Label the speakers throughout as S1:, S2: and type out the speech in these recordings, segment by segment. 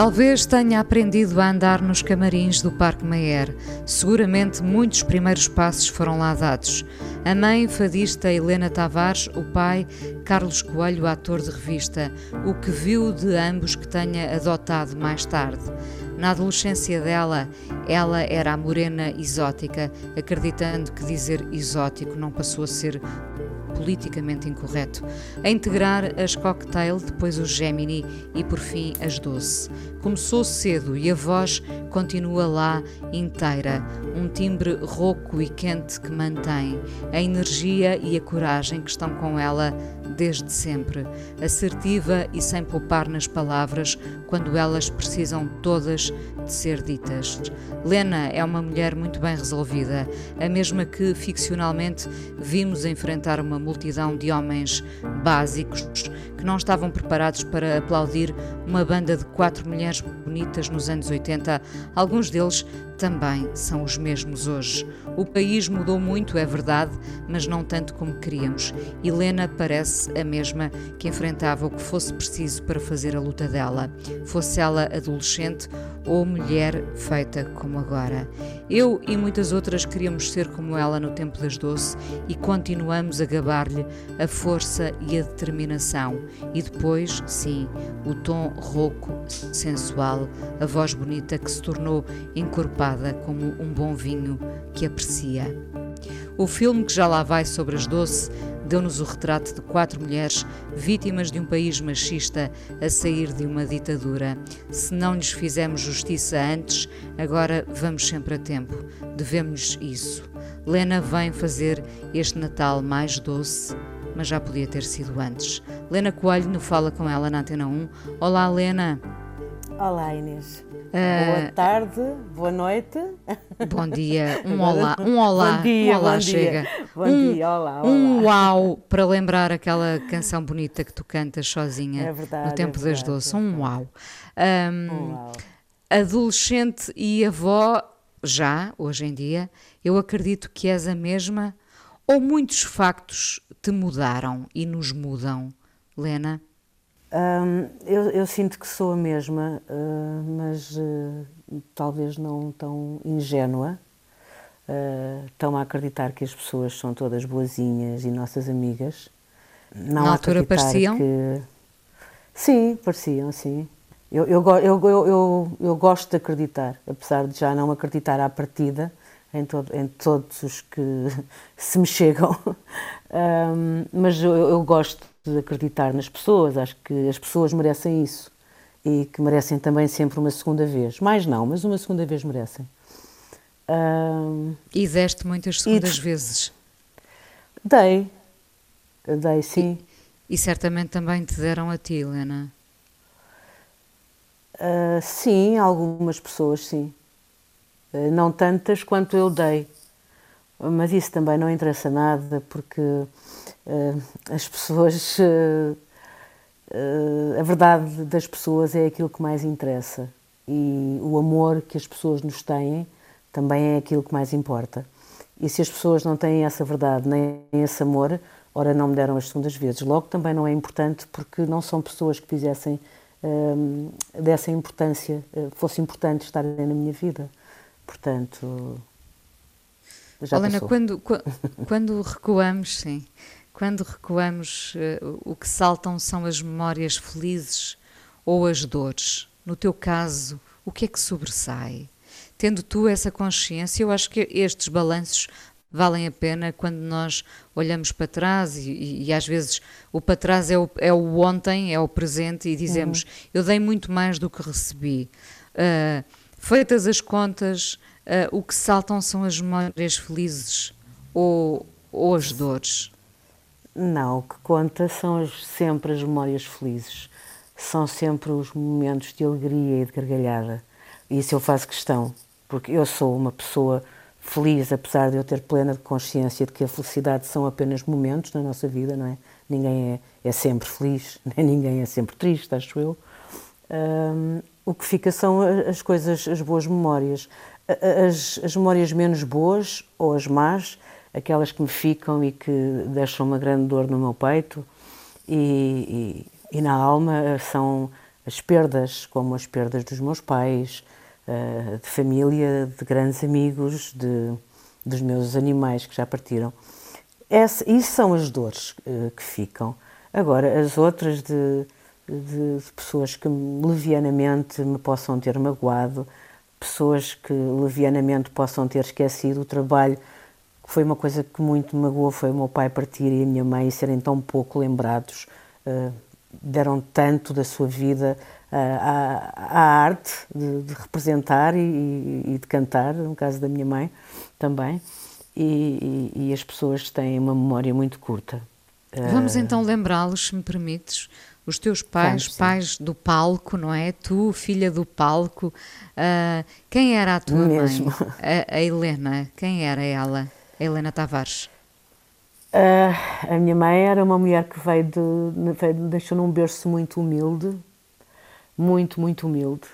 S1: Talvez tenha aprendido a andar nos camarins do Parque Mayer. Seguramente muitos primeiros passos foram lá dados. A mãe, fadista Helena Tavares, o pai, Carlos Coelho, ator de revista. O que viu de ambos que tenha adotado mais tarde. Na adolescência dela, ela era a morena exótica, acreditando que dizer exótico não passou a ser politicamente incorreto, a integrar as cocktail, depois o Gemini e por fim as doce. Começou cedo e a voz continua lá inteira, um timbre rouco e quente que mantém, a energia e a coragem que estão com ela desde sempre, assertiva e sem poupar nas palavras quando elas precisam todas de ser ditas. Lena é uma mulher muito bem resolvida, a mesma que ficcionalmente vimos enfrentar uma multidão de homens básicos que não estavam preparados para aplaudir uma banda de quatro mulheres bonitas nos anos 80, alguns deles também são os mesmos hoje. O país mudou muito, é verdade, mas não tanto como queríamos. Helena parece a mesma que enfrentava o que fosse preciso para fazer a luta dela, fosse ela adolescente ou mulher feita como agora. Eu e muitas outras queríamos ser como ela no tempo das doce e continuamos a gabar-lhe a força e a determinação. E depois, sim, o tom rouco, sensual, a voz bonita que se tornou encorpada como um bom vinho que aprecia. O filme que já lá vai sobre as doce deu-nos o retrato de quatro mulheres vítimas de um país machista a sair de uma ditadura. Se não lhes fizemos justiça antes, agora vamos sempre a tempo. Devemos isso. Lena vem fazer este Natal mais doce, mas já podia ter sido antes. Lena Coelho no Fala com ela na Antena 1. Olá, Lena.
S2: Olá, Inês. Uh, boa tarde, boa noite.
S1: Bom dia, um olá, um olá,
S2: bom dia,
S1: um olá
S2: bom
S1: chega.
S2: Dia. Bom um, dia, olá, olá.
S1: Um uau para lembrar aquela canção bonita que tu cantas sozinha
S2: é verdade,
S1: no tempo
S2: é
S1: das
S2: verdade,
S1: doces.
S2: é
S1: um uau.
S2: Um, um uau.
S1: Adolescente e avó, já, hoje em dia, eu acredito que és a mesma ou muitos factos te mudaram e nos mudam, Lena?
S2: Eu, eu, sinto que sou a mesma, uh, mas uh, talvez não tão ingênua. Uh, estão a acreditar que as pessoas são todas boazinhas e nossas amigas. Não
S1: Na altura pareciam?
S2: Que... Sim, pareciam, sim. Eu, eu, eu, eu, gosto de acreditar, apesar de já não acreditar à partida em, todo, em todos os que se me chegam. Um, mas eu gosto de acreditar nas pessoas, acho que as pessoas merecem isso e que merecem também sempre uma segunda vez. Mais não, mas uma segunda vez merecem. Um,
S1: e deste muitas segundas e, vezes?
S2: Dei, dei sim.
S1: E, e, certamente também te deram a ti, Helena?
S2: Uh, sim, algumas pessoas sim. Uh, não tantas quanto eu dei. Mas isso também não interessa nada, porque as pessoas. Uh, uh, a verdade das pessoas é aquilo que mais interessa. E o amor que as pessoas nos têm também é aquilo que mais importa. E se as pessoas não têm essa verdade nem esse amor, ora não me deram as segundas vezes. Logo também não é importante porque não são pessoas que fizessem dessa importância, fosse importante estarem na minha vida. Portanto, já
S1: Helena, quando, quando recuamos, sim, quando recuamos, uh, o que saltam são as memórias felizes ou as dores. No teu caso, o que é que sobressai? Tendo tu essa consciência, eu acho que estes balanços valem a pena quando nós olhamos para trás e, e, e às vezes o para trás é o, é o, ontem, é o presente e dizemos uhum. eu dei muito mais do que recebi. Uh, feitas as contas, uh, o que saltam são as memórias felizes ou, ou as dores?
S2: Não, o que conta são as, sempre as memórias felizes. são sempre os momentos de alegria e de gargalhada. Isso eu faço questão, porque eu sou uma pessoa feliz, apesar de eu ter plena consciência de que a felicidade são apenas momentos na nossa vida, não é? Ninguém é, é sempre feliz, nem ninguém é sempre triste, acho eu. Um, o que fica são as coisas, as boas memórias. As, as memórias menos boas ou as más, aquelas que me ficam e que deixam uma grande dor no meu peito e, e, e na alma, são as perdas, como as perdas dos meus pais, eh, de família, de grandes amigos, de, dos meus animais que já partiram. Essa, isso são as dores uh, que ficam. Agora, as outras de, de, de, pessoas que levianamente me possam ter magoado, pessoas que levianamente possam ter esquecido o trabalho, foi uma coisa que muito me magoou, foi o meu pai partir e a minha mãe serem tão pouco lembrados, uh, deram tanto da sua vida à, à arte de, de representar e, e, de cantar, no caso da minha mãe também, e, e, e as pessoas têm uma memória muito curta.
S1: Vamos ah, então lembrá-los, se me permites, os teus pais, Vamos, pais do palco, não é? Tu, filha do palco. Uh, quem era a tua Mesmo. mãe? A, a, Helena. Quem era ela? Helena Tavares.
S2: Uh, a minha mãe era uma mulher que veio de, veio, deixou num berço muito humilde, muito, muito humilde,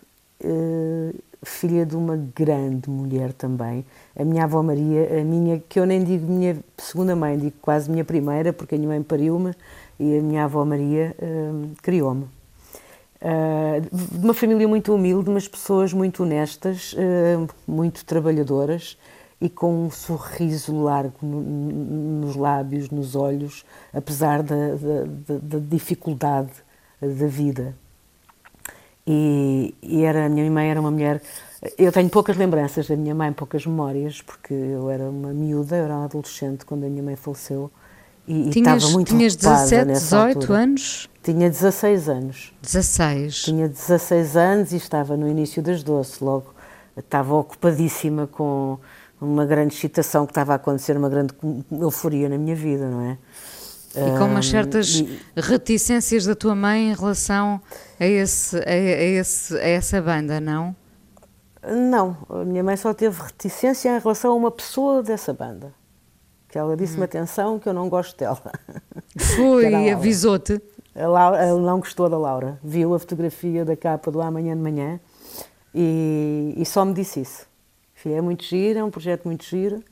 S2: uh, filha de uma grande mulher também. A minha avó Maria, a minha, que eu nem digo minha segunda mãe, digo quase minha primeira, porque a minha mãe pariu-me e a minha avó Maria uh, criou-me. De uma família muito humilde, mas pessoas muito honestas, muito trabalhadoras e com um sorriso largo no, nos lábios, nos olhos, apesar da, da, da, da dificuldade da vida. E, e, era, a minha mãe era uma mulher. Eu tenho poucas lembranças da minha mãe, poucas memórias, porque eu era uma miúda, eu era uma adolescente quando a minha mãe faleceu. E, tinhas, estava muito
S1: tinhas 17, 18 altura. anos?
S2: Tinha 16 anos.
S1: 16.
S2: Tinha 16 anos e estava no início das doce, logo estava ocupadíssima com uma grande excitação que estava a acontecer, uma grande euforia na minha vida, não é?
S1: E com umas certas um, e... reticências da tua mãe em relação a, esse, a, a, esse, a essa banda, não?
S2: Não, a minha mãe só teve reticência em relação a uma pessoa dessa banda. Que ela disse-me hum. atenção que eu não gosto dela.
S1: Foi avisou-te?
S2: Ela não gostou da Laura. Viu a fotografia da capa do Amanhã de Manhã e, e só me disse isso. É muito giro, é um projeto muito giro,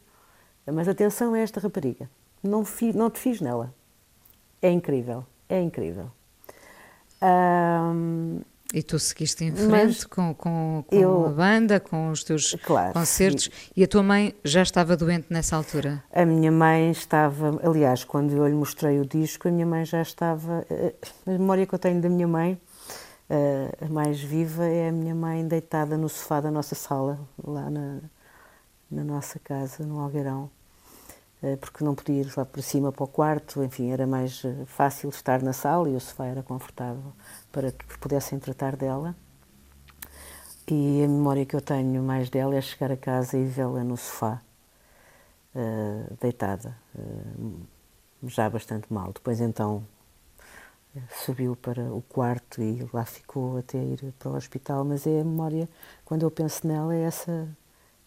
S2: mas atenção a esta rapariga. Não, não te fiz nela. É incrível, é incrível.
S1: Um, e tu seguiste em frente com, com, com eu, a banda, com os teus claro, concertos, e, e a tua mãe já estava doente nessa altura?
S2: A minha mãe estava, aliás, quando eu lhe mostrei o disco, a minha mãe já estava. Eh, a memória que eu tenho da minha mãe, a mais viva, é a minha mãe deitada no sofá da nossa sala, lá na, na nossa casa, no Algueirão. Eh, porque não podia ir lá para cima para o quarto, enfim, era mais eh, fácil estar na sala e o sofá era confortável para que pudessem tratar dela. E a memória que eu tenho mais dela é chegar a casa e vê-la no sofá, deitada, já bastante mal. Depois então subiu para o quarto e lá ficou até ir para o hospital, mas é a memória, quando eu penso nela, é essa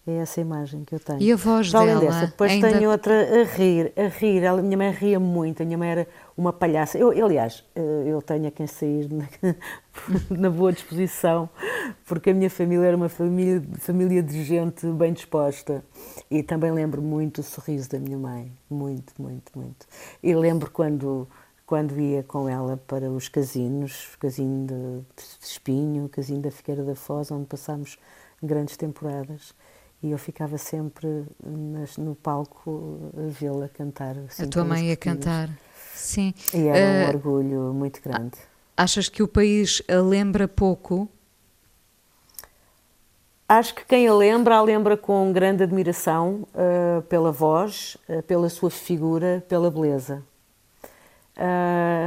S2: é essa imagem que eu tenho.
S1: E a voz Para dela?
S2: Dessa, depois ainda... tenho outra a rir, a rir. A minha mãe ria muito, a minha mãe era uma palhaça. Eu, aliás, eh, eu tenho a quem sair na, na, boa disposição, porque a minha família era uma família, família de gente bem disposta. E também lembro muito o sorriso da minha mãe, muito, muito, muito. E lembro quando quando ia com ela para os casinos, casino de, Espinho, casino da Figueira da Foz, onde passámos grandes temporadas e eu ficava sempre nas, no palco a vê-la cantar.
S1: A tua mãe a cantar, sim.
S2: E era uh, um orgulho muito grande.
S1: Achas que o país a lembra pouco?
S2: Acho que quem a lembra, a lembra com grande admiração uh, pela voz, uh, pela sua figura, pela beleza.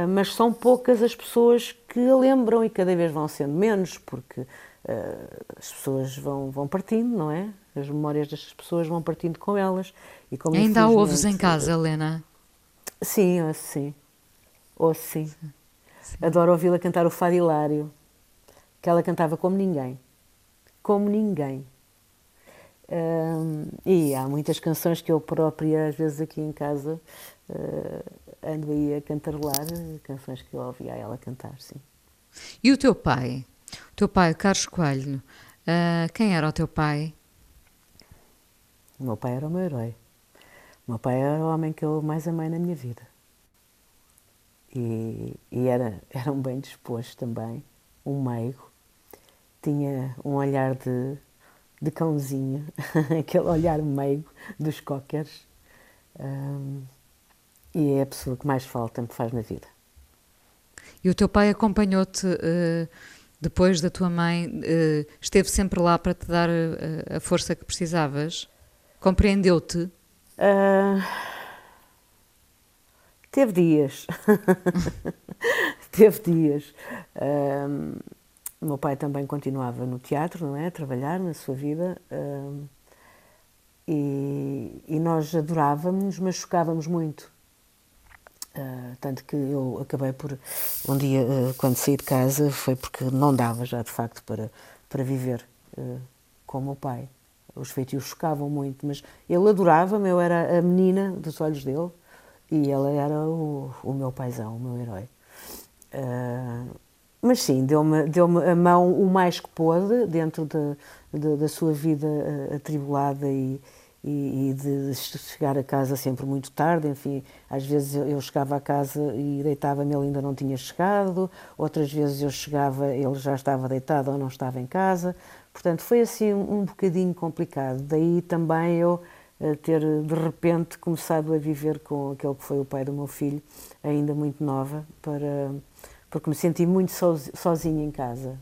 S2: Mas são poucas as pessoas que a lembram e cada vez vão sendo menos, porque as pessoas vão, vão partindo, não é? As memórias destas pessoas vão partindo com elas.
S1: E como Ainda há ovos em casa, Helena?
S2: Sim, ouço sim. Ouço sim. Adoro ouvi-la cantar o Fado Hilário, que ela cantava como ninguém. Como ninguém. Um, e há muitas canções que eu própria, às vezes aqui em casa, uh, ando aí a cantarolar, canções que eu ouvia ela cantar, sim.
S1: E o teu pai? O teu pai, Carlos Coelho, uh, quem era o teu pai?
S2: O meu pai era o meu herói. O meu pai era o homem que eu mais amei na minha vida. E, e era, era um bem disposto também, um meigo. Tinha um olhar de, de cãozinho, aquele olhar meigo dos cockers. Um, e é a pessoa que mais falta me faz na vida.
S1: E o teu pai acompanhou-te uh, depois da tua mãe? Uh, esteve sempre lá para te dar uh, a força que precisavas? Compreendeu-te?
S2: teve dias. teve dias. O meu pai também continuava no teatro, não é? A trabalhar na sua vida. E, e, nós adorávamos, mas chocávamos muito. Uh, tanto que eu acabei por, um dia, uh, quando saí de casa, foi porque não dava já de facto para, para viver uh, com o meu pai. Os feitios chocavam muito, mas ele adorava-me, eu era a menina dos olhos dele e ele era o, o meu paizão, o meu herói. Mas sim, deu-me deu, a mão o mais que pôde dentro de, de, da sua vida atribulada e, e, e, de chegar a casa sempre muito tarde, enfim, às vezes eu chegava a casa e deitava-me, ele ainda não tinha chegado, outras vezes eu chegava, ele já estava deitado ou não estava em casa, portanto foi assim um, bocadinho complicado, daí também eu uh, ter de repente começado a viver com aquele que foi o pai do meu filho, ainda muito nova, para, porque me senti muito sozinha em casa.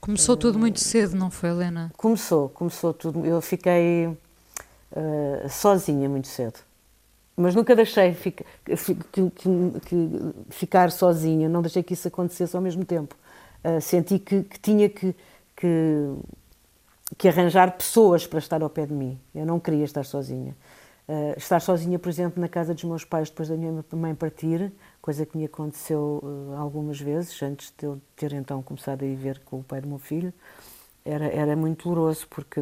S1: Começou tudo muito cedo, não foi, Helena?
S2: Começou, começou tudo. Eu fiquei uh, sozinha muito cedo. Mas nunca deixei fica, que, que, que, ficar sozinha, não deixei que isso acontecesse ao mesmo tempo. Uh, senti que, tinha que, que, arranjar pessoas para estar ao pé de mim. Eu não queria estar sozinha. Uh, estar sozinha, por exemplo, na casa dos meus pais depois da minha mãe partir, coisa que me aconteceu uh, algumas vezes, antes de eu ter então começado a viver com o pai do meu filho, era, era muito doloroso, porque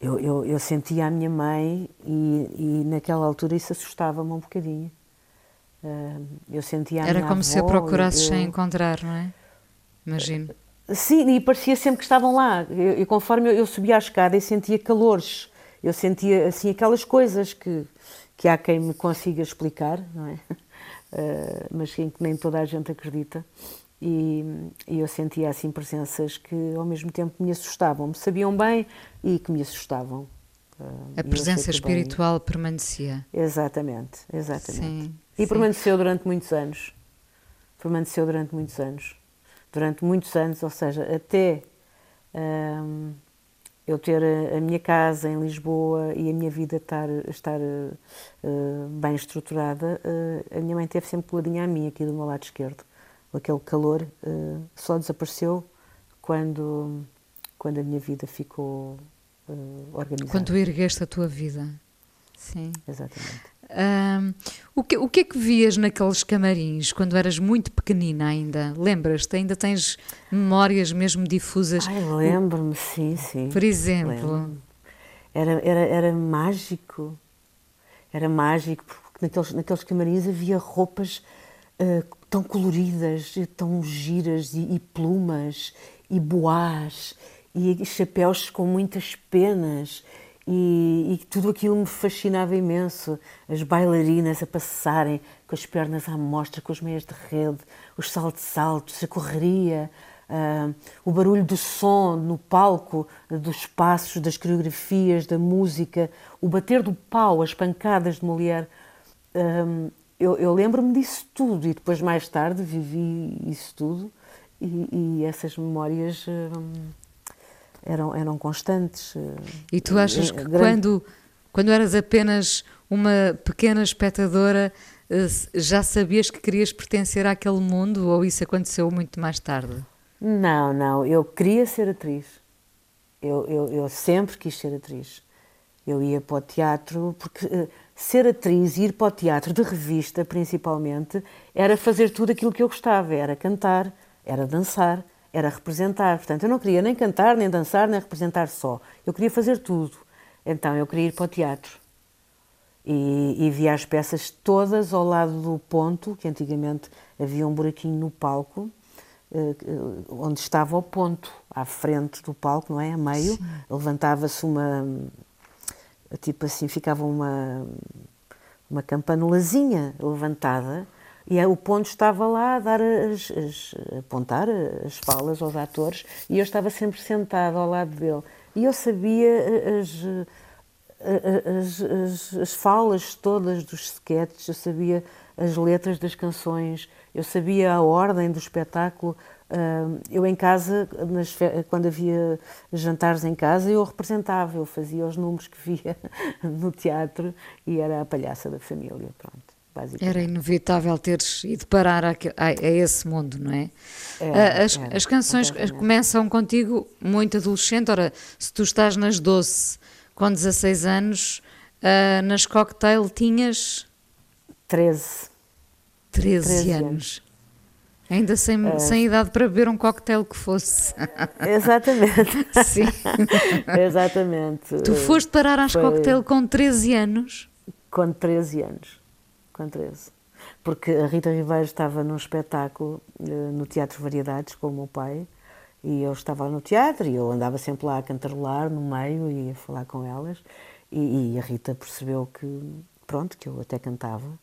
S2: eu, eu, eu sentia a minha mãe e, e naquela altura isso assustava-me um bocadinho. Uh, eu sentia a
S1: Era
S2: como
S1: avó, se a procurasses eu, sem encontrar, não é? Imagino.
S2: Sim, e parecia sempre que estavam lá. E conforme eu, eu subia a escada e sentia calores, eu sentia assim aquelas coisas que, que há quem me consiga explicar, não é? Uh, mas em que nem toda a gente acredita. E, e, eu sentia assim presenças que ao mesmo tempo me assustavam, me sabiam bem e que me assustavam.
S1: Uh, a presença espiritual bem... permanecia.
S2: Exatamente, exatamente. Sim, e sim. permaneceu durante muitos anos. Permaneceu durante muitos anos. Durante muitos anos, ou seja, até um, eu ter a, a, minha casa em Lisboa e a minha vida estar, estar uh, bem estruturada, uh, a minha mãe teve sempre coladinha a mim, aqui do meu lado esquerdo. Aquele calor uh, só desapareceu quando, quando a minha vida ficou organizada.
S1: Quando ergueste a tua vida. Sim.
S2: Exatamente.
S1: Um, o, que, o que é que vias naqueles camarins quando eras muito pequenina ainda? Lembras-te? Ainda tens memórias mesmo difusas?
S2: Ai, lembro-me, sim, sim.
S1: Por exemplo?
S2: Era, era, era mágico. Era mágico, porque naqueles, naqueles camarins havia roupas uh, tão coloridas, tão giras, e, e plumas, e boás, e chapéus com muitas penas e, e, tudo aquilo me fascinava imenso. As bailarinas a passarem com as pernas à mostra, com as meias de rede, os saltos altos, a correria, uh, o barulho do som no palco, dos passos, das coreografias, da música, o bater do pau, as pancadas de mulher. Um, eu, eu lembro-me disso tudo e depois, mais tarde, vivi isso tudo e, e essas memórias. Um, eram, eram constantes. Eh,
S1: e tu achas que grande... quando, quando eras apenas uma pequena espectadora eh, já sabias que querias pertencer àquele mundo ou isso aconteceu muito mais tarde?
S2: Não, não, eu queria ser atriz. Eu, eu, eu sempre quis ser atriz. Eu ia para o teatro porque uh, ser atriz e ir para o teatro de revista, principalmente, era fazer tudo aquilo que eu gostava. Era cantar, era dançar, era representar. Portanto, eu não queria nem cantar, nem dançar, nem representar só. Eu queria fazer tudo. Então, eu queria ir para o teatro. E, e via as peças todas ao lado do ponto, que antigamente havia um buraquinho no palco, eh, onde estava o ponto, à frente do palco, não é? A meio. Levantava-se uma tipo assim, ficava uma, uma campanulazinha levantada e o ponto estava lá a dar as, as, apontar as falas aos atores e eu estava sempre sentada ao lado dele e eu sabia as, as, as, as falas todas dos sketches, eu sabia as letras das canções, eu sabia a ordem do espetáculo, eu em casa, nas, quando havia jantares em casa, eu representava, eu fazia os números que via no teatro e era a palhaça da família, pronto.
S1: Era inevitável teres ido parar a, a, a esse mundo, não é?
S2: Era,
S1: as,
S2: era,
S1: as canções começam contigo muito adolescente. Ora, se tu estás nas doce com 16 anos, uh, nas cocktail tinhas
S2: 13.
S1: 13, 13 anos. anos. Ainda sem, uh, sem idade para beber um coquetel que fosse.
S2: Exatamente.
S1: Sim.
S2: exatamente.
S1: Tu foste parar às
S2: Foi...
S1: coquetel com 13 anos?
S2: Com 13 anos. Com 13. Porque a Rita Ribeiro estava num espetáculo uh, no Teatro Variedades com o meu pai e eu estava no teatro e eu andava sempre lá a cantarolar no meio e a falar com elas e, e a Rita percebeu que, pronto, que eu até cantava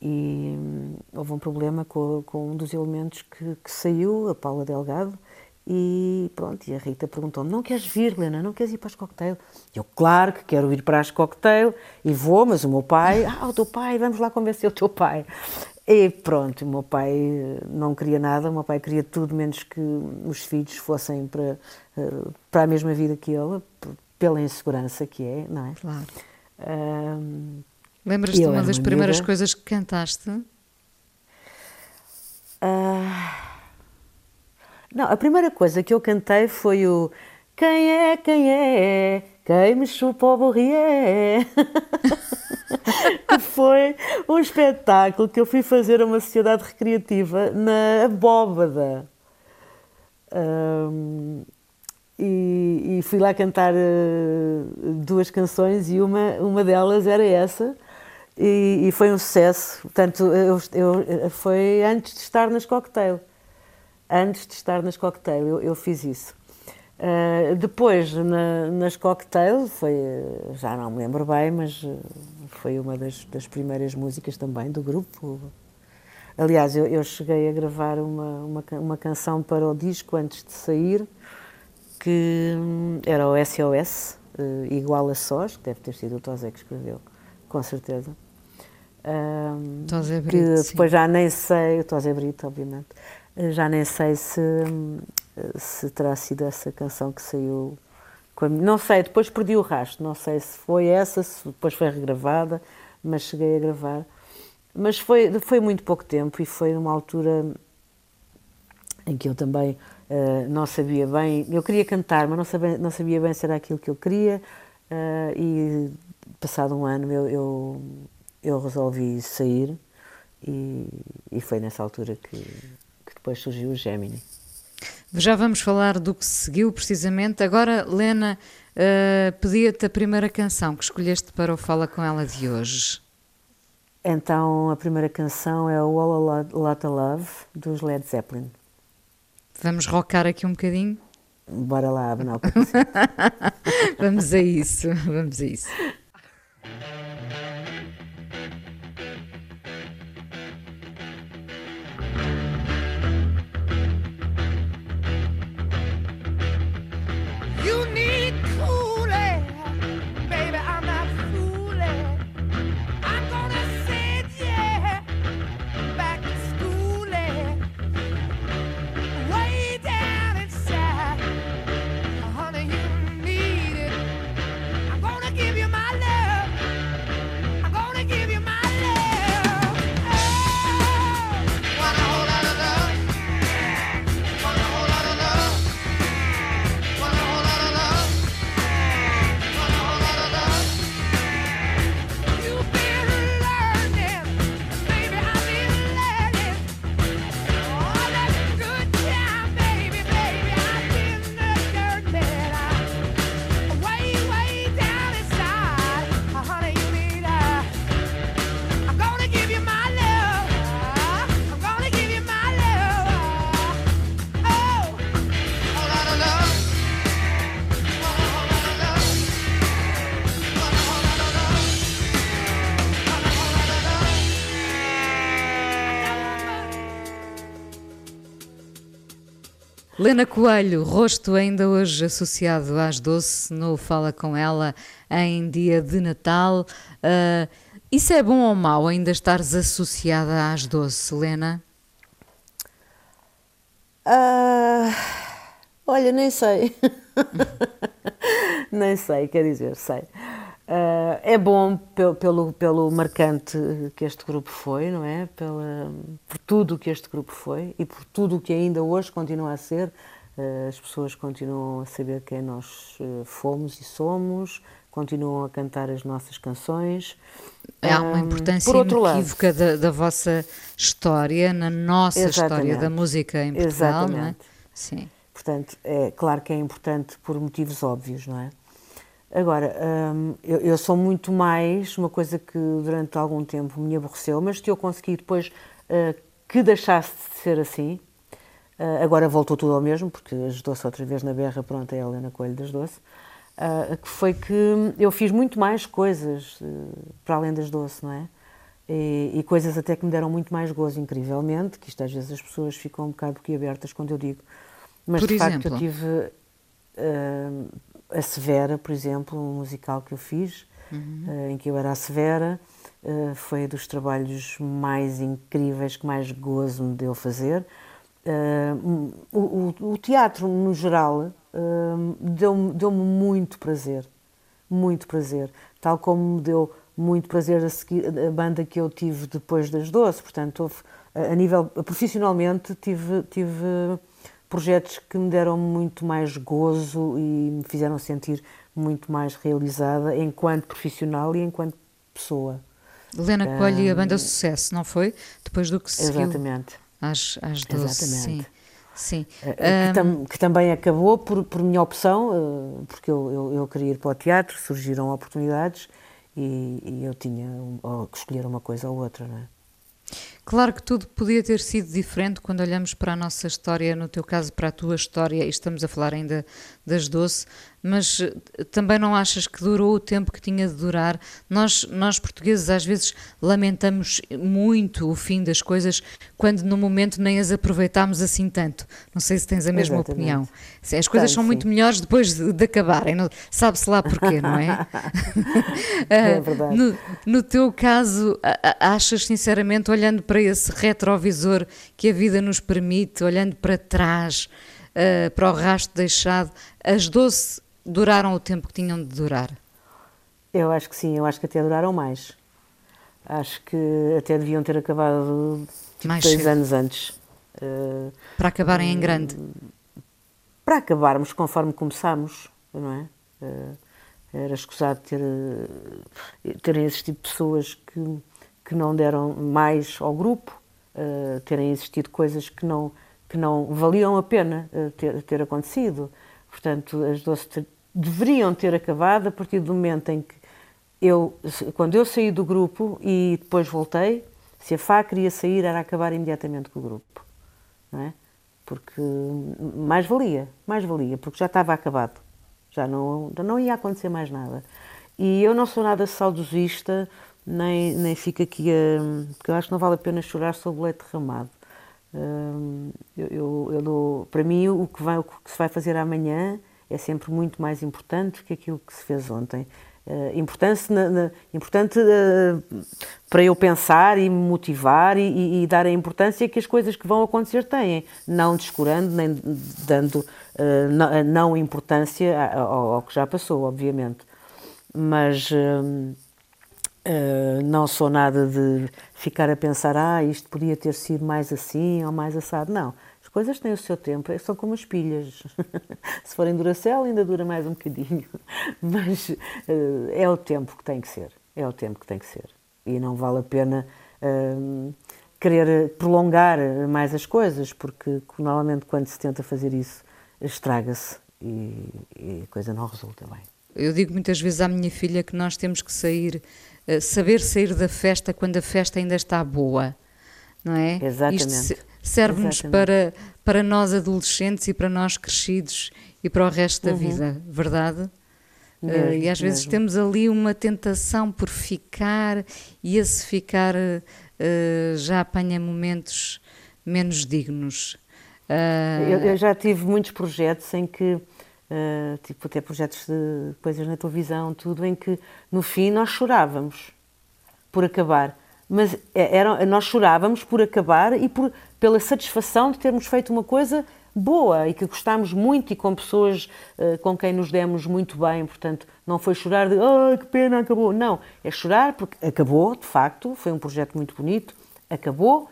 S2: e hum, houve um problema com, com um dos elementos que, que, saiu, a Paula Delgado, e pronto, e a Rita perguntou-me, não queres vir, Lena, não queres ir para as cocktail? Eu, claro que quero ir para as cocktail, e vou, mas o meu pai, ah, o teu pai, vamos lá convencer o teu pai. E pronto, o meu pai não queria nada, o meu pai queria tudo menos que os filhos fossem para, eh, para a mesma vida que ele, pela insegurança que é, não é?
S1: Claro.
S2: Um,
S1: Lembras-te de uma das primeiras coisas que cantaste? Uh,
S2: não, a primeira coisa que eu cantei foi o Quem é, quem é, quem me chupa o borrié. que foi um espetáculo que eu fui fazer a uma sociedade recreativa na Abóbada. Um, e, e, fui lá cantar uh, duas canções e uma, uma delas era essa e, e, foi um sucesso. Portanto, eu, eu, foi antes de estar nas cocktail. Antes de estar nas cocktail, eu, eu fiz isso. Uh, depois, na, nas cocktail, foi, já não me lembro bem, mas foi uma das, das primeiras músicas também do grupo. Aliás, eu, eu cheguei a gravar uma, uma, uma, canção para o disco antes de sair, que hum, era o SOS, uh, eh, igual a Sós, que deve ter sido o Tosé que escreveu, com certeza.
S1: Um, Brito,
S2: que depois
S1: sim.
S2: já nem sei, o Tosé Brito, obviamente, já nem sei se, se terá sido essa canção que saiu. A, não sei, depois perdi o rastro, não sei se foi essa, se depois foi regravada, mas cheguei a gravar. Mas foi, foi muito pouco tempo e foi numa altura em que eu também uh, não sabia bem. Eu queria cantar, mas não sabia, não sabia bem se era aquilo que eu queria. Uh, e passado um ano eu, eu eu resolvi sair e, e foi nessa altura que, que depois surgiu o Gemini.
S1: Já vamos falar do que seguiu precisamente. Agora, Lena, uh, pedia-te a primeira canção que escolheste para o Fala Com Ela de hoje.
S2: Então, a primeira canção é o All a Lot of Love, dos Led Zeppelin.
S1: Vamos rocar aqui um bocadinho?
S2: Bora lá, Abnal.
S1: vamos a isso, vamos a isso. Lena Coelho, rosto ainda hoje associado às doce, no Fala Com Ela em dia de Natal. Uh, isso é bom ou mau, ainda estares associada às doce, Lena?
S2: Uh, olha, nem sei. nem sei, quer dizer, sei. Uh, é bom pelo, pelo, pelo marcante que este grupo foi, não é? Pela, por tudo que este grupo foi e por tudo que ainda hoje continua a ser. Uh, as pessoas continuam a saber quem nós uh, fomos e somos, continuam a cantar as nossas canções.
S1: Há uma importância inequívoca da, da, vossa história, na nossa Exatamente. história da música em Portugal, Exatamente. não é?
S2: Sim. Portanto, é claro que é importante por motivos óbvios, não é? Agora, hum, eu, eu, sou muito mais, uma coisa que durante algum tempo me aborreceu, mas que eu consegui depois uh, que deixasse de ser assim, uh, agora voltou tudo ao mesmo, porque ajudou-se outra vez na berra, pronto, é a Helena Coelho das Doce, uh, que foi que eu fiz muito mais coisas para além das Doce, não é? E, e, coisas até que me deram muito mais gozo, incrivelmente, que isto às vezes as pessoas ficam um bocado boquiabertas quando eu digo, mas
S1: Por
S2: de
S1: exemplo?
S2: facto eu tive a Severa, por exemplo, um musical que eu fiz, uhum. uh, em que eu era a Severa, uh, foi dos trabalhos mais incríveis que mais gozo me deu fazer. Uh, o, o, o, teatro, no geral, deu-me deu muito prazer, muito prazer, tal como me deu muito prazer a seguir a banda que eu tive depois das Doce, portanto, houve, a nível profissionalmente tive, tive projetos que me deram muito mais gozo e me fizeram sentir muito mais realizada enquanto profissional e enquanto pessoa.
S1: Helena um, Coelho e a banda Sucesso, não foi? Depois do que se
S2: Exatamente.
S1: Às, às 12, exatamente. sim. Sim.
S2: Um, que, tam, que, também acabou por, por minha opção, uh, porque eu, eu, eu, queria ir para o teatro, surgiram oportunidades e, e eu tinha que escolher uma coisa ou outra, não é?
S1: Claro que tudo podia ter sido diferente quando olhamos para a nossa história, no teu caso, para a tua história, e estamos a falar ainda das doce, mas eh, também não achas que durou o tempo que tinha de durar? Nós, nós portugueses às vezes lamentamos muito o fim das coisas quando no momento nem as aproveitamos assim tanto. Não sei se tens a mesma Exatamente. opinião. As coisas são sim. muito melhores depois de, de acabarem, sabe-se lá porquê, não é?
S2: é verdade.
S1: no, no teu caso, achas sinceramente, olhando para esse retrovisor que a vida nos permite, olhando para trás, uh, para o rastro deixado, as doce duraram o tempo que tinham de durar?
S2: Eu acho que sim, eu acho que até duraram mais. Acho que até deviam ter acabado tipo, mais dois cedo. anos antes. Uh,
S1: para acabarem em grande?
S2: Para acabarmos conforme começámos, não é? Uh, era escusado ter, terem existido pessoas que, que não deram mais ao grupo, uh, terem existido coisas que não, que não valiam a pena ter, ter acontecido. Portanto, as doce deveriam ter acabado a partir do momento em que eu, quando eu saí do grupo e depois voltei, se a FA queria sair era acabar imediatamente com o grupo, não é? Porque mais valia, mais valia, porque já estava acabado, já não, não ia acontecer mais nada. E eu não sou nada saudosista, nem, nem fico aqui a. porque eu acho que não vale a pena chorar sobre o leite derramado. Hum, eu, eu, eu dou, para mim, o que, vai, o que se vai fazer amanhã é sempre muito mais importante que aquilo que se fez ontem. Uh, importante na, na, importante uh, para eu pensar e me motivar e, e, e, dar a importância que as coisas que vão acontecer têm, não descurando nem dando uh, não, não, importância ao, ao, que já passou, obviamente. Mas não sou nada de ficar a pensar, ah, isto podia ter sido mais assim ou mais assado. Não coisas têm o seu tempo, é são como as pilhas. Se forem Duracell, ainda dura mais um bocadinho. Mas uh, é o tempo que tem que ser. É o tempo que tem que ser. E não vale a pena uh, querer prolongar mais as coisas, porque normalmente quando se tenta fazer isso, estraga-se e, e a coisa não resulta bem.
S1: Eu digo muitas vezes à minha filha que nós temos que sair, uh, saber sair da festa quando a festa ainda está boa, não é?
S2: Exatamente. Isto,
S1: serve-nos para, para nós adolescentes e para nós crescidos e para o resto da uhum. vida, verdade? Mesmo, uh, e às vezes temos ali uma tentação por ficar, e esse ficar uh, já apanha momentos menos dignos.
S2: Uh... Eu, eu, já tive muitos projetos em que, tipo até projetos de coisas na televisão, tudo, em que no fim nós chorávamos por acabar. Mas é, era, nós chorávamos por acabar e por, pela satisfação de termos feito uma coisa boa e que gostámos muito e com pessoas uh, com quem nos demos muito bem. Portanto, não foi chorar de oh, que pena, acabou. Não, é chorar porque acabou, de facto, foi um projeto muito bonito, acabou,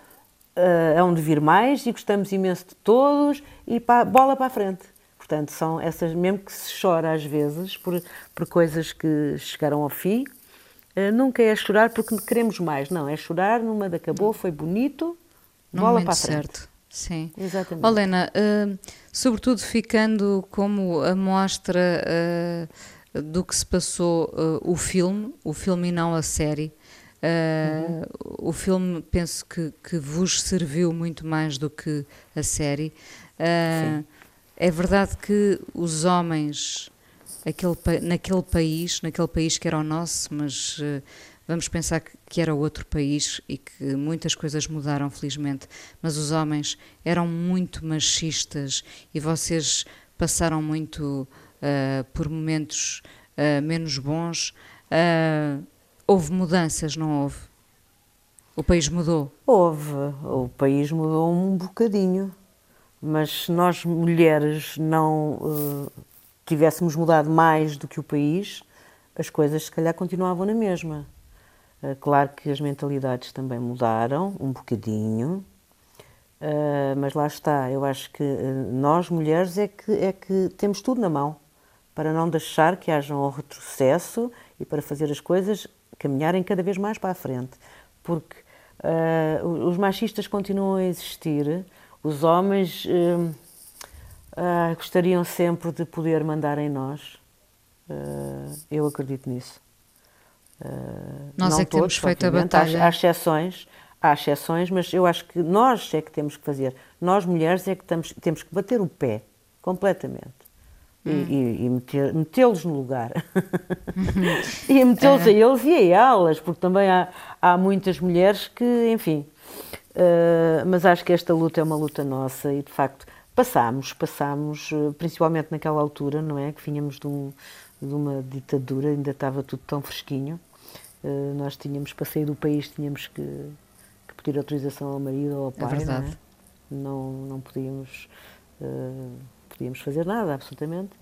S2: uh, é onde vir mais e gostamos imenso de todos e pá, bola para a frente. Portanto, são essas, mesmo que se chora às vezes por, por coisas que chegaram ao fim, nunca é chorar porque queremos mais. Não, é chorar numa de acabou, foi bonito, bola para a frente.
S1: Certo. Sim.
S2: Exatamente.
S1: Olena, uh, sobretudo ficando como a mostra uh, do que se passou uh, o filme, o filme e não a série. Uhum. O filme penso que, que vos serviu muito mais do que a série. é verdade que os homens aquele, naquele país, naquele país que era o nosso, mas vamos pensar que, era outro país e que muitas coisas mudaram, felizmente, mas os homens eram muito machistas e vocês passaram muito uh, por momentos uh, menos bons. Houve mudanças, não houve? O país mudou?
S2: Houve. O país mudou um bocadinho. Mas nós mulheres não tivéssemos mudado mais do que o país, as coisas se calhar continuavam na mesma. Eh, claro que as mentalidades também mudaram um bocadinho, eh, mas lá está. Eu acho que eh, nós mulheres é que, é que temos tudo na mão para não deixar que haja um retrocesso e para fazer as coisas caminharem cada vez mais para a frente. Porque uh, os machistas continuam a existir, os homens uh, uh, gostariam sempre de poder mandar em nós. eu acredito nisso.
S1: Uh, nós é que todos, temos feito a batalha.
S2: Há, há, exceções, há exceções, mas eu acho que nós é que temos que fazer. Nós, mulheres, é que temos, temos que bater o pé completamente. Hum. E, e metê-los no lugar. e metê-los é. a eles e a elas, porque também há, há muitas mulheres que, enfim. Uh, mas acho que esta luta é uma luta nossa e, de facto, passámos, passámos, eh, principalmente naquela altura, não é? Que vinhamos de, um, de uma ditadura, ainda estava tudo tão fresquinho. Uh, nós tínhamos, para sair do país, tínhamos que, que pedir autorização ao marido ou ao é pai. É verdade. Não, é? não, não podíamos, uh, podíamos fazer nada, absolutamente.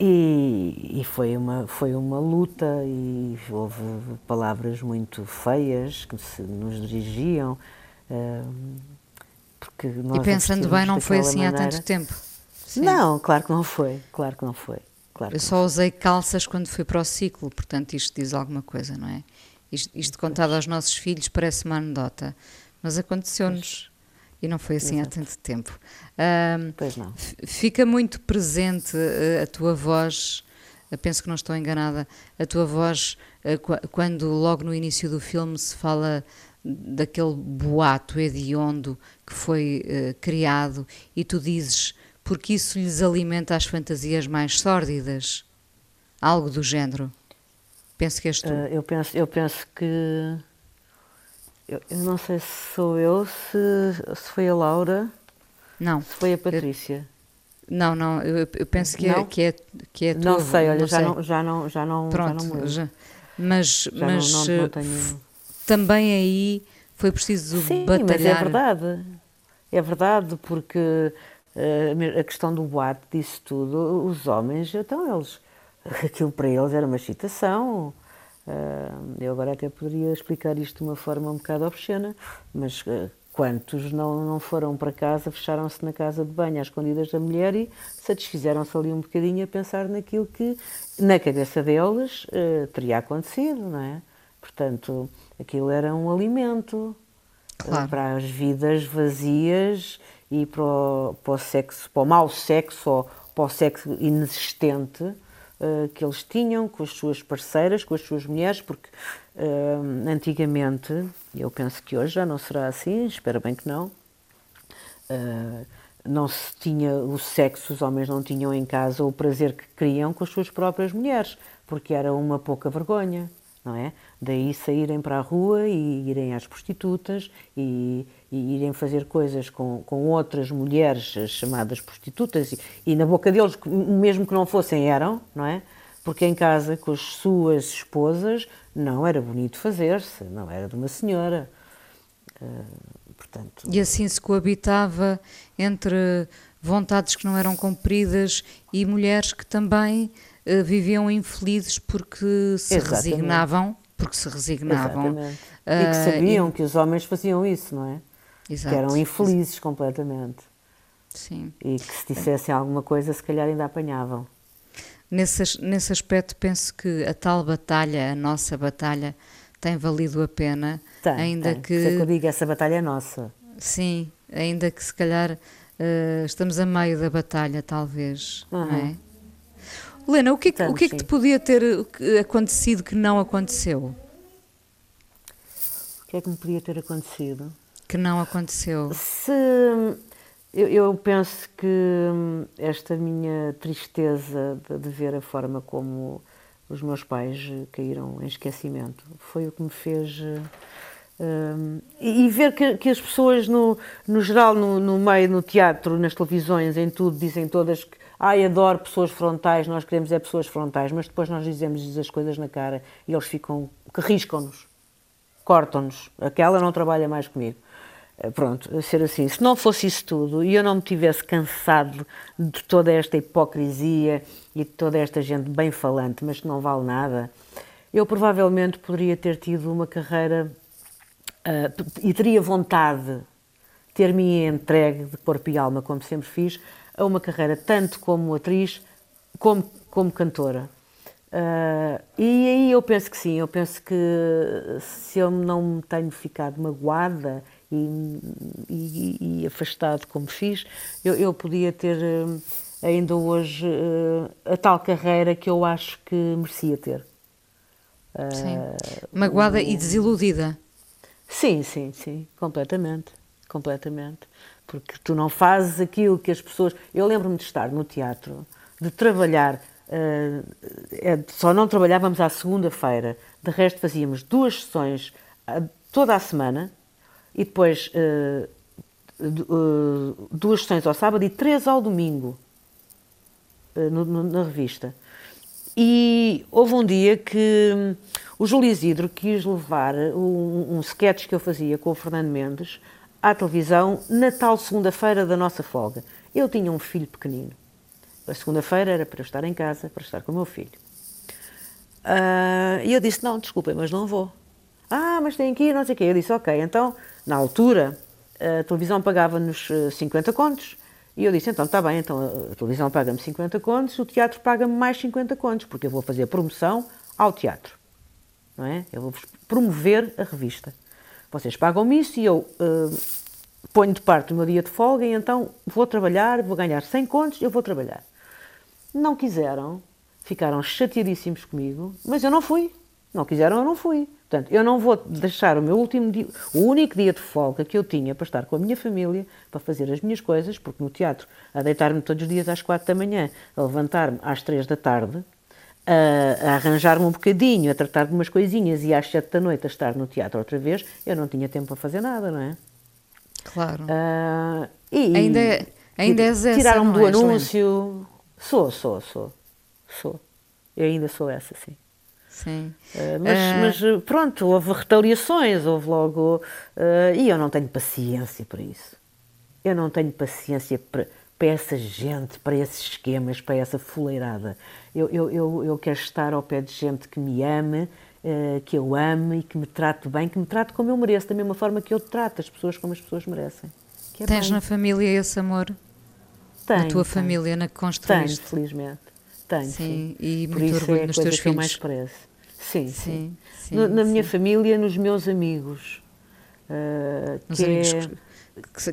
S2: E, e, foi, uma, foi uma luta e houve palavras muito feias que se nos dirigiam. Uh, porque nós
S1: e pensando bem, não foi assim maneira. há tanto tempo.
S2: Sim. Não, claro que não foi, claro que não foi. Claro
S1: eu só usei calças quando fui para o ciclo, portanto isto diz alguma coisa, não é? Isto, isto contado aos nossos filhos parece uma anedota, mas aconteceu-nos e não foi assim Exato. há tanto tempo.
S2: Um, pois não.
S1: Fica muito presente a, a tua voz, penso que não estou enganada, a tua voz quando logo no início do filme se fala daquele boato hediondo que foi uh, criado e tu dizes porque isso lhes alimenta as fantasias mais sórdidas? Algo do género. Penso que és tu. Uh,
S2: eu, penso, eu penso que. Eu, eu, não sei se sou eu, se, se foi a Laura.
S1: Não.
S2: Se foi a Patrícia.
S1: Eu, não, não, eu, eu penso que é, que é, que é
S2: Não sei, olha, não já, sei. Não, já não já não
S1: Pronto,
S2: já não
S1: já, mas, já mas não, não, tenho... também aí foi preciso
S2: Sim,
S1: batalhar.
S2: mas é verdade. É verdade, porque uh, a questão do boato, disso tudo, os homens, então eles, aquilo para eles era uma excitação. Uh, eu agora até poderia explicar isto de uma forma um bocado obscena, mas uh, quantos não, não foram para casa, fecharam-se na casa de banho às escondidas da mulher e satisfizeram-se ali um bocadinho a pensar naquilo que na cabeça deles teria acontecido, não é? Portanto, aquilo era um alimento claro. para as vidas vazias e para o, para o sexo, para o mau sexo ou para o sexo inexistente uh, que eles tinham com as suas parceiras, com as suas mulheres, porque uh, antigamente, eu penso que hoje já não será assim, espero bem que não, uh, não se tinha o sexo, os homens não tinham em casa o prazer que queriam com as suas próprias mulheres, porque era uma pouca vergonha. não é? Daí saírem para a rua e irem às prostitutas e, e irem fazer coisas com, com outras mulheres chamadas prostitutas e, e, na boca deles, mesmo que não fossem, eram, não é? Porque em casa com as suas esposas não era bonito fazer-se, não era de uma senhora. Uh, portanto...
S1: E assim se coabitava entre vontades que não eram cumpridas e mulheres que também uh, viviam infelizes porque se Exatamente. resignavam, porque se resignavam.
S2: Exatamente. E que sabiam e... que os homens faziam isso, não é? Exato. Que eram infelizes completamente.
S1: Sim.
S2: E que se dissessem alguma coisa, se calhar ainda apanhavam.
S1: Nesse, nesse aspecto, penso que a tal batalha, a nossa batalha, tem valido a pena.
S2: Tem,
S1: ainda
S2: tem.
S1: que.
S2: Se é que eu digo, essa batalha é nossa.
S1: Sim, ainda que se calhar uh, estamos a meio da batalha, talvez. Uhum. Não é? Helena, o que, é, o que é que te podia ter acontecido que não aconteceu?
S2: O que é que me podia ter acontecido?
S1: Que não aconteceu.
S2: Se eu, eu, penso que hum, esta minha tristeza de, de, ver a forma como os meus pais caíram em esquecimento foi o que me fez. Um, e, e, ver que, que, as pessoas, no, no geral, no, no, meio, no teatro, nas televisões, em tudo, dizem todas que ai, adoro pessoas frontais, nós queremos é pessoas frontais, mas depois nós dizemos as coisas na cara e eles ficam, que riscam-nos, cortam-nos. Aquela não trabalha mais comigo. Eh, pronto, ser assim. Se não fosse isso tudo e eu não me tivesse cansado de toda esta hipocrisia e de toda esta gente bem falante, mas que não vale nada, eu provavelmente poderia ter tido uma carreira uh, e teria vontade, ter-me entregue de corpo e alma, como sempre fiz, a uma carreira tanto como atriz como, como cantora. Uh, e aí eu penso que sim, eu penso que se eu não me tenho ficado magoada e, e, e afastado como fiz, eu, eu podia ter uh, ainda hoje uh, a tal carreira que eu acho que merecia ter.
S1: sim. Magoada e desiludida.
S2: Sim, sim, sim, completamente, completamente. Porque tu não fazes aquilo que as pessoas. Eu lembro-me de estar no teatro, de trabalhar. Uh, é, só não trabalhávamos à segunda-feira, de resto fazíamos duas sessões toda a semana, e depois uh, uh, duas sessões ao sábado e três ao domingo uh, no, no, na revista. E houve um dia que um, o Júlio Isidro quis levar um, um sketch que eu fazia com o Fernando Mendes à televisão na tal segunda-feira da nossa folga. Eu tinha um filho pequenino. A segunda-feira era para eu estar em casa, para estar com o meu filho. Uh, e eu disse: Não, desculpem, mas não vou. Ah, mas tem que ir, não sei o quê. Eu disse: Ok, então na altura, a televisão pagava-nos 50 eh, contos e eu disse, então está bem, então a televisão paga-me 50 contos, o teatro paga-me mais 50 contos, porque eu vou fazer promoção ao teatro. Não é? Eu vou promover a revista. Vocês pagam-me isso e eu uh, ponho de parte o meu dia de folga e então vou trabalhar, vou ganhar 100 contos, eu vou trabalhar. Não quiseram, ficaram chateadíssimos comigo, mas eu não fui. Não quiseram, eu não fui. Portanto, eu não vou deixar o meu último dia, o único dia de folga que eu tinha para estar com a minha família, para fazer as minhas coisas, porque no teatro, a deitar-me todos os dias às quatro da manhã, a levantar-me às três da tarde, a, a arranjar-me um bocadinho, a tratar de umas coisinhas e às sete da noite a estar no teatro outra vez, eu não tinha tempo para fazer nada, não é?
S1: Claro.
S2: Uh, e,
S1: ainda, é, ainda és essa,
S2: Tiraram-me do anúncio. Sou, sou, sou. Sou. Eu ainda sou essa, sim.
S1: Sim.
S2: Uh, mas, uh... mas, pronto, houve retaliações, houve logo. E eu não tenho paciência para isso. Eu não tenho paciência para, para essa gente, para esses esquemas, para essa fuleirada. Eu, eu, eu, eu quero estar ao pé de gente que me ame, que eu ame e que me trate bem, que me trate como eu mereço, da mesma forma que eu trato as pessoas como as pessoas merecem.
S1: É Tens bem. na família esse amor?
S2: Tenho.
S1: Na tua tenho. família, na que construíste?
S2: Tenho, felizmente. Tenho, sim. sim.
S1: E
S2: Por
S1: muito orgulho
S2: é
S1: nos teus filhos.
S2: mais. Sim, sim.
S1: sim, sim
S2: no, na minha família, nos meus amigos. Uh, que,
S1: amigos é,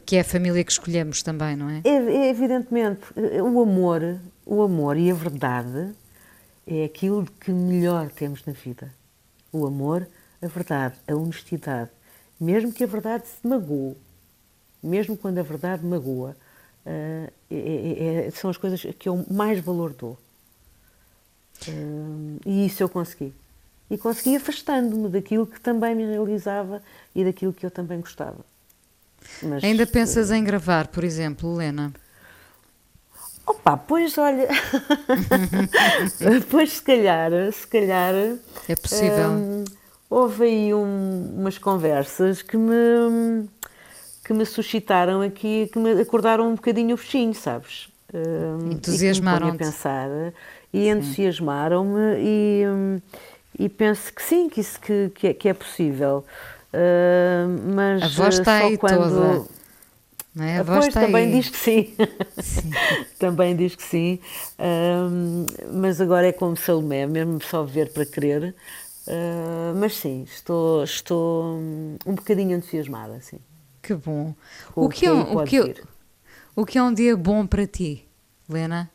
S1: que é a família que escolhemos também, não é?
S2: é? É, evidentemente. O amor, o amor e a verdade é aquilo que melhor temos na vida. O amor, a verdade, a honestidade. Mesmo que a verdade se magoe, mesmo quando a verdade magoa, uh, é, é, são as coisas que eu mais valor dou. Uh, e isso eu consegui. e consegui afastando-me daquilo que também me realizava e daquilo que eu também gostava.
S1: Mas, Ainda pensas em gravar, por exemplo, Helena?
S2: Opa, pois olha, pois se calhar, se calhar.
S1: É possível. Hum,
S2: houve aí um, umas conversas que me, que me suscitaram aqui, que me acordaram um bocadinho o bichinho, sabes?
S1: Hum, Entusiasmaram-te.
S2: a pensar e entusiasmaram-me e, hum, e penso que sim, que isso que, que, é, que é possível. Uh, mas
S1: a voz está aí quando... toda
S2: não é? A voz pois, também aí. diz que sim. sim. também diz que sim. Um, mas agora é como Salomé, mesmo só ver para querer. Uh, mas sim, estou, estou um bocadinho entusiasmada. Sim.
S1: Que bom. O, o que, é, o, que é, o que é um dia bom para ti, Lena?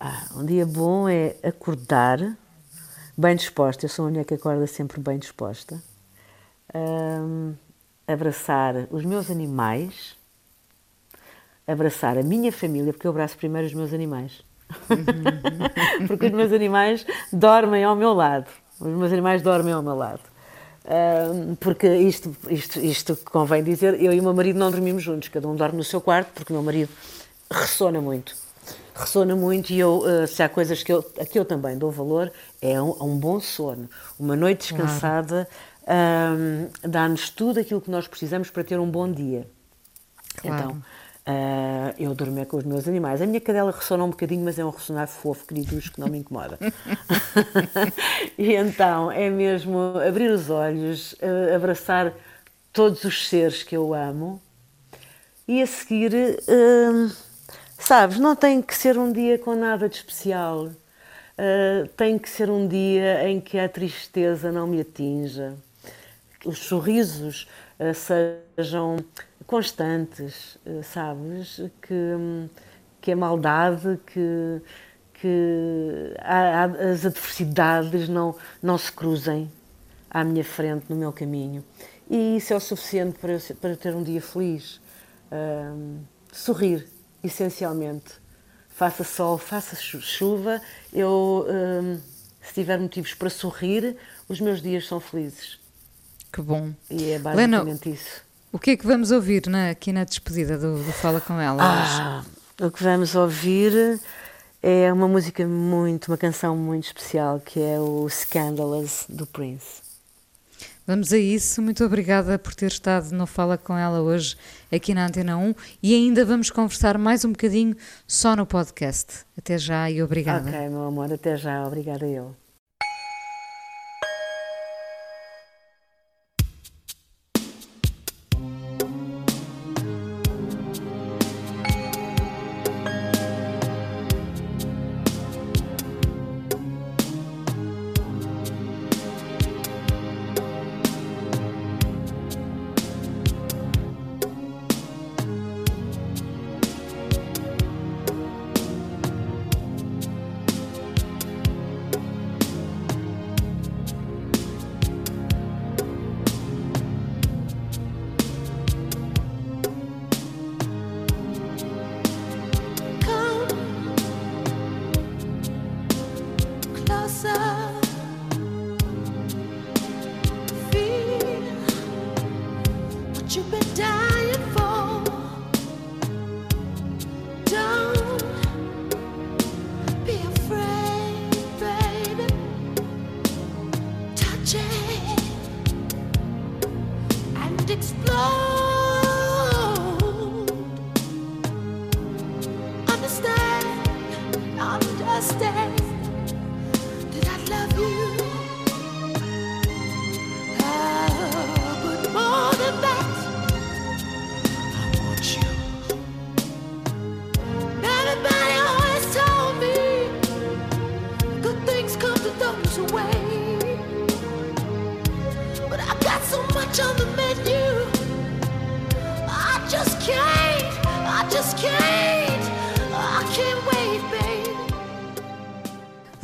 S2: Ah, um dia bom é acordar bem disposta. Eu sou uma mulher que acorda sempre bem disposta. Um, abraçar os meus animais abraçar a minha família, porque eu abraço primeiro os meus animais. Uhum. porque os meus animais dormem ao meu lado. Os meus animais dormem ao meu lado. Uh, porque isto, isto, isto convém dizer, eu e o meu marido não dormimos juntos, cada um dorme no seu quarto, porque o meu marido ressona muito. Ressona muito e eu, uh, se há coisas que eu, a que eu também dou valor, é um, um bom sono. Uma noite descansada claro. Uh, dá-nos tudo aquilo que nós precisamos para ter um bom dia. Claro. Então, Uh, eu dormia com os meus animais. A minha cadela ressona um bocadinho, mas é um ressonar fofo, queridos, que não me incomoda. e então é mesmo abrir os olhos, uh, abraçar todos os seres que eu amo e a seguir, uh, sabes, não tem que ser um dia com nada de especial. tem que ser um dia em que a tristeza não me atinja, os sorrisos sejam constantes, eh, sabes? Que, que a maldade, que, que a, a, as adversidades não, não se cruzem à minha frente, no meu caminho. E isso é o suficiente para, eu, para ter um dia feliz. Um, sorrir, essencialmente. Faça sol, faça chuva, eu, um, se tiver motivos para sorrir, os meus dias são felizes.
S1: Que bom.
S2: E é basicamente Lena, isso.
S1: O que é que vamos ouvir na, aqui na despedida do, do Fala Com Ela
S2: ah, O que vamos ouvir é uma música muito, uma canção muito especial que é o Scandalous do Prince.
S1: Vamos a isso. Muito obrigada por ter estado no Fala Com Ela hoje aqui na Antena 1 e ainda vamos conversar mais um bocadinho só no podcast. Até já e obrigada.
S2: Ok, meu amor, até já. Obrigada eu.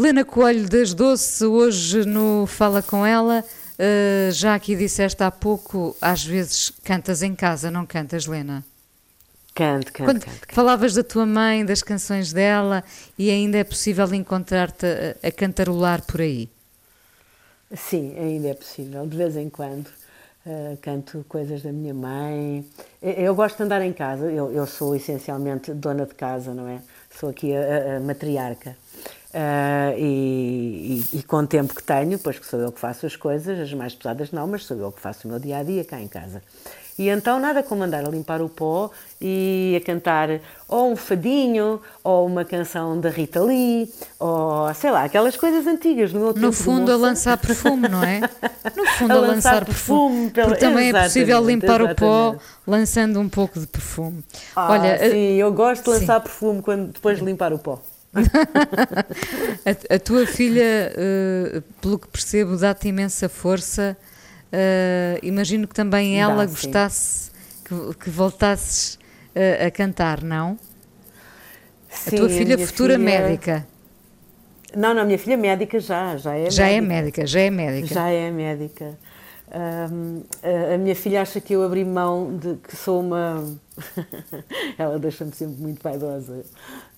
S1: Lena Coelho das Doce, hoje no Fala Com Ela. Uh, já aqui disseste há pouco, às vezes cantas em casa, não cantas, Lena?
S2: Canto, canto, Quando canto, canto.
S1: Falavas da tua mãe, das canções dela e ainda é possível encontrar-te a, a, cantarolar por aí?
S2: Sim, ainda é possível, de vez em quando. Uh, canto coisas da minha mãe. Eu gosto de andar em casa, eu, eu sou essencialmente dona de casa, não é? Sou aqui a, a matriarca. Uh, e, e, e, com o tempo que tenho, pois que sou eu que faço as coisas, as mais pesadas não, mas sou eu que faço o meu dia a dia cá em casa. E então nada como andar a limpar o pó e a cantar ou um fadinho, ou uma canção da Rita Lee, ou sei lá, aquelas coisas antigas
S1: no No fundo a lançar perfume, não é? No fundo a, a lançar, lançar, perfume. Pela... Porque também é possível limpar exatamente. o pó lançando um pouco de perfume.
S2: Ah, Olha, sim, eu gosto de lançar sim. perfume quando, depois de limpar o pó.
S1: a, a, tua filha, uh, pelo que percebo, dá-te imensa força Uh, imagino que também ela Dá, gostasse que, que, voltasses uh, a cantar, não? Sim, a tua filha, a futura filha... médica.
S2: Não, não, minha filha médica já, já é
S1: já
S2: médica.
S1: é médica, já é médica.
S2: Já é médica. Um, a, minha filha acha que eu abri mão de que sou uma. Ela deixa-me sempre muito vaidosa.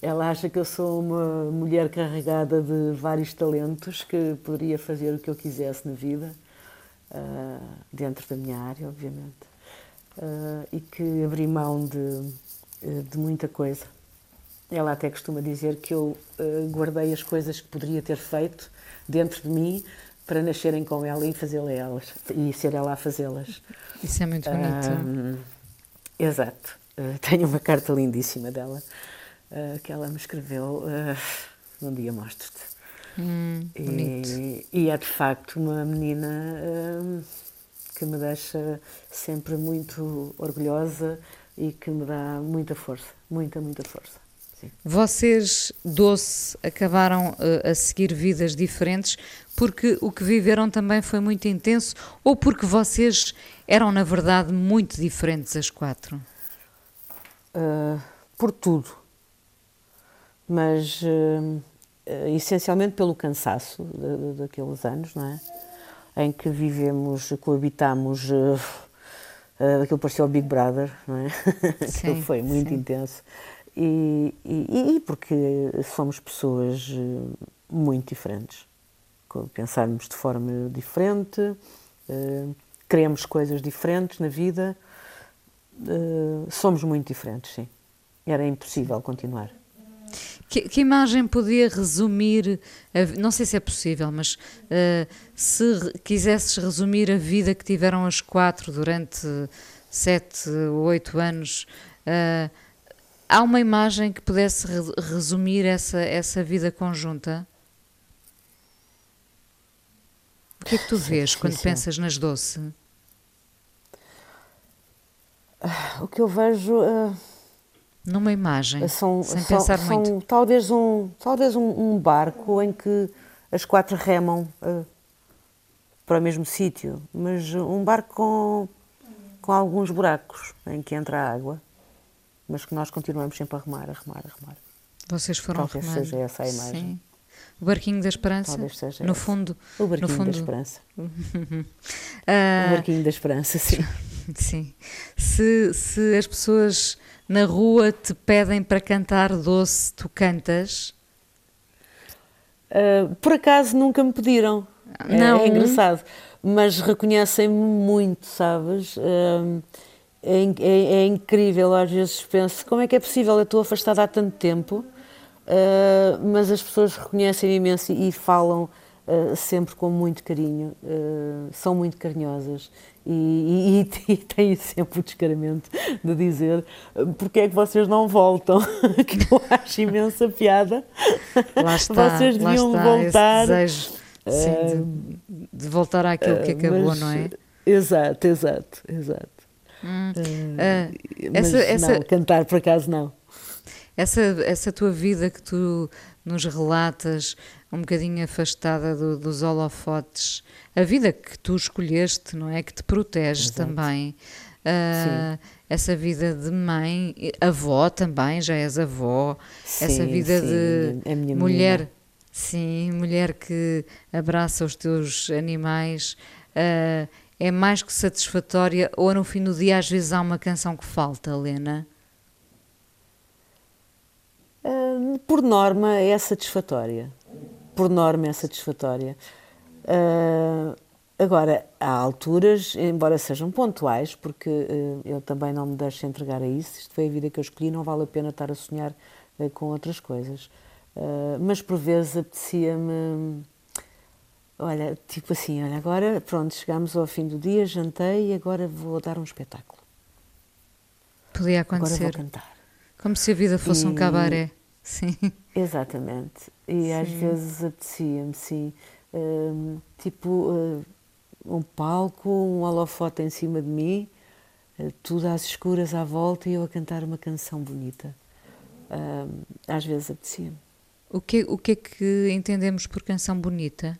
S2: Ela acha que eu sou uma mulher carregada de vários talentos que poderia fazer o que eu quisesse na vida uh, dentro da minha área, obviamente, uh, e que abri mão de, de muita coisa. Ela até costuma dizer que eu guardei as coisas que poderia ter feito dentro de mim para nascerem com ela e fazê-las elas e ser ela a fazê-las.
S1: Isso é muito bonito.
S2: Um, exato. Uh, tenho uma carta lindíssima dela uh, que ela me escreveu. Uh, um dia mostro-te.
S1: Hum,
S2: e, e, é de facto uma menina hum, que me deixa sempre muito orgulhosa e que me dá muita força, muita, muita força. Sim.
S1: Vocês, doce, acabaram uh, a seguir vidas diferentes porque o que viveram também foi muito intenso ou porque vocês eram, na verdade, muito diferentes as quatro?
S2: Uh, por tudo. Mas. Uh, uh, essencialmente pelo cansaço de, de, daqueles anos, não é? Em que vivemos, coabitamos, uh, uh, aquilo parecia o Big Brother, não é? Sim, foi muito sim. intenso. E, e, e, porque somos pessoas muito diferentes. Pensarmos de forma diferente, uh, queremos coisas diferentes na vida, uh, somos muito diferentes, sim. Era impossível continuar.
S1: Que, que, imagem podia resumir, a, não sei se é possível, mas uh, se quisesses resumir a vida que tiveram as quatro durante sete, oito anos, uh, há uma imagem que pudesse re resumir essa, essa vida conjunta? O que é que tu vês quando pensas nas doce?
S2: O que eu vejo. Uh
S1: numa imagem, são, sem são, pensar
S2: são
S1: muito.
S2: Talvez, um, talvez um, um, barco em que as quatro remam uh, para o mesmo sítio, mas um barco com, com alguns buracos em que entra a água, mas que nós continuamos sempre a remar, a remar, a remar.
S1: Vocês foram
S2: Talvez
S1: remando.
S2: seja essa a imagem.
S1: Sim. O barquinho da esperança, no
S2: essa.
S1: fundo.
S2: O barquinho
S1: no fundo...
S2: da esperança. uh, o barquinho da esperança, sim.
S1: Sim. Se, se as pessoas na rua te pedem para cantar doce, tu cantas?
S2: Uh, por acaso nunca me pediram. Não. É, é engraçado. Mas reconhecem-me muito, sabes? Uh, é, é, é, incrível, às vezes penso, como é que é possível? Eu estou afastada há tanto tempo, uh, mas as pessoas reconhecem imenso e, falam uh, sempre com muito carinho, uh, são muito carinhosas e, e, e, têm sempre o descaramento de dizer porque é que vocês não voltam, que eu acho imensa piada.
S1: Lá está,
S2: vocês deviam
S1: lá está,
S2: voltar.
S1: Desejo, sim, de, de, voltar àquilo que acabou,
S2: mas,
S1: não é?
S2: Exato, exato, exato.
S1: Hum,
S2: uh, essa, essa, não, cantar por acaso não.
S1: Essa, essa tua vida que tu nos relatas, um bocadinho afastada do, dos holofotes, a vida que tu escolheste, não é? Que te protege Exato. também. Uh, essa vida de mãe, avó também, já és avó,
S2: sim,
S1: essa vida
S2: sim,
S1: de mulher,
S2: menina.
S1: sim, mulher que abraça os teus animais, uh, é mais que satisfatória ou no fim do dia às vezes há uma canção que falta, Helena?
S2: por norma é satisfatória. Por norma é satisfatória. Uh, agora, há alturas, embora sejam pontuais, porque uh, eu também não me deixo entregar a isso, isto foi a vida que eu escolhi, não vale a pena estar a sonhar uh, com outras coisas. mas por vezes apetecia-me. Olha, tipo assim, olha, agora pronto, chegamos ao fim do dia, jantei e agora vou dar um espetáculo.
S1: Podia acontecer.
S2: Agora vou cantar.
S1: Como se a vida fosse e... um cabaré. Sim.
S2: Exatamente. E sim. às vezes apetecia-me, sim. Uh, tipo, uh, um palco, um holofote em cima de mim, uh, tudo às escuras à volta e eu a cantar uma canção bonita. às vezes apetecia-me.
S1: O que, o que é que entendemos por canção bonita?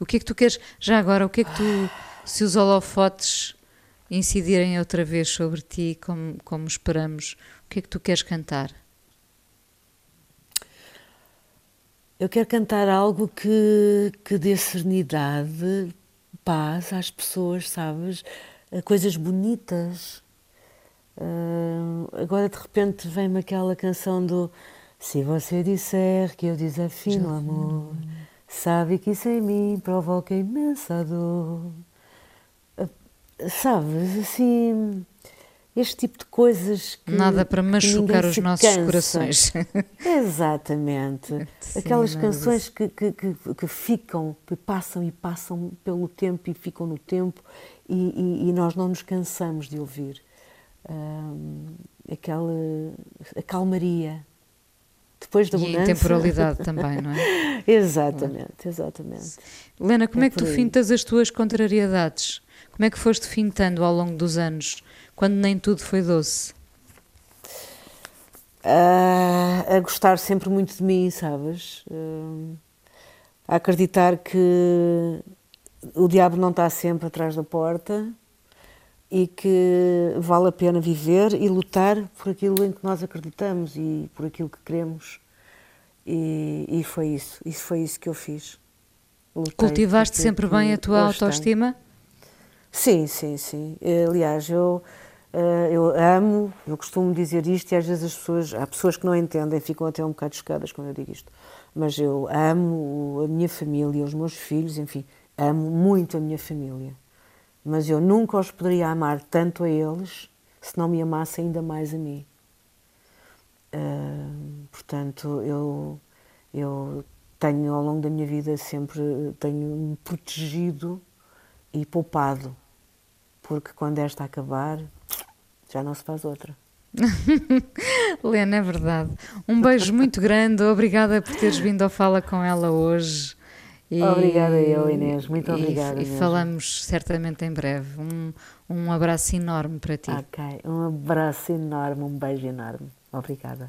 S1: O que é que tu queres, já agora, o que é que tu, se os holofotes incidirem outra vez sobre ti, como, como esperamos, o que é que tu queres cantar?
S2: Eu quero cantar algo que, que dê serenidade, paz às pessoas, sabes? Coisas bonitas. Uh, agora de repente vem-me aquela canção do Se você disser que eu desafio amor, sabe que isso em mim provoca imensa dor sabes, assim, este tipo de coisas que.
S1: Nada para machucar os nossos cansa. corações.
S2: Exatamente. Sim, Aquelas canções que, que, que, que, ficam, que passam e passam pelo tempo e ficam no tempo e, e, e nós não nos cansamos de ouvir. Um, aquela a calmaria. Depois da
S1: mudança. E a temporalidade também, não é?
S2: exatamente, exatamente.
S1: Helena, como é, é que tu fintas as tuas contrariedades? Como é que foste fintando ao longo dos anos, quando nem tudo foi doce?
S2: Uh, a gostar sempre muito de mim, sabes? Uh, a acreditar que o diabo não está sempre atrás da porta e que vale a pena viver e lutar por aquilo em que nós acreditamos e por aquilo que queremos. E, e foi isso, isso foi isso que eu fiz.
S1: Lutei Cultivaste sempre bem a tua autoestima? Tenho.
S2: Sim, sim, sim. Aliás, eu, eh, eu amo, eu costumo dizer isto e às vezes as pessoas, há pessoas que não entendem, ficam até um bocado chocadas quando eu digo isto, mas eu amo a minha família, os meus filhos, enfim, amo muito a minha família. Mas eu nunca os poderia amar tanto a eles se não me amasse ainda mais a mim. Uh, portanto, eu, eu tenho ao longo da minha vida sempre tenho protegido e poupado porque quando esta acabar, já não se faz outra.
S1: Lena, é verdade. Um beijo muito grande, obrigada por teres vindo ao Fala com ela hoje.
S2: E, obrigada eu, Inês, muito obrigada.
S1: E, e falamos certamente em breve. Um, um abraço enorme para ti.
S2: Ok, um abraço enorme, um beijo enorme. Obrigada.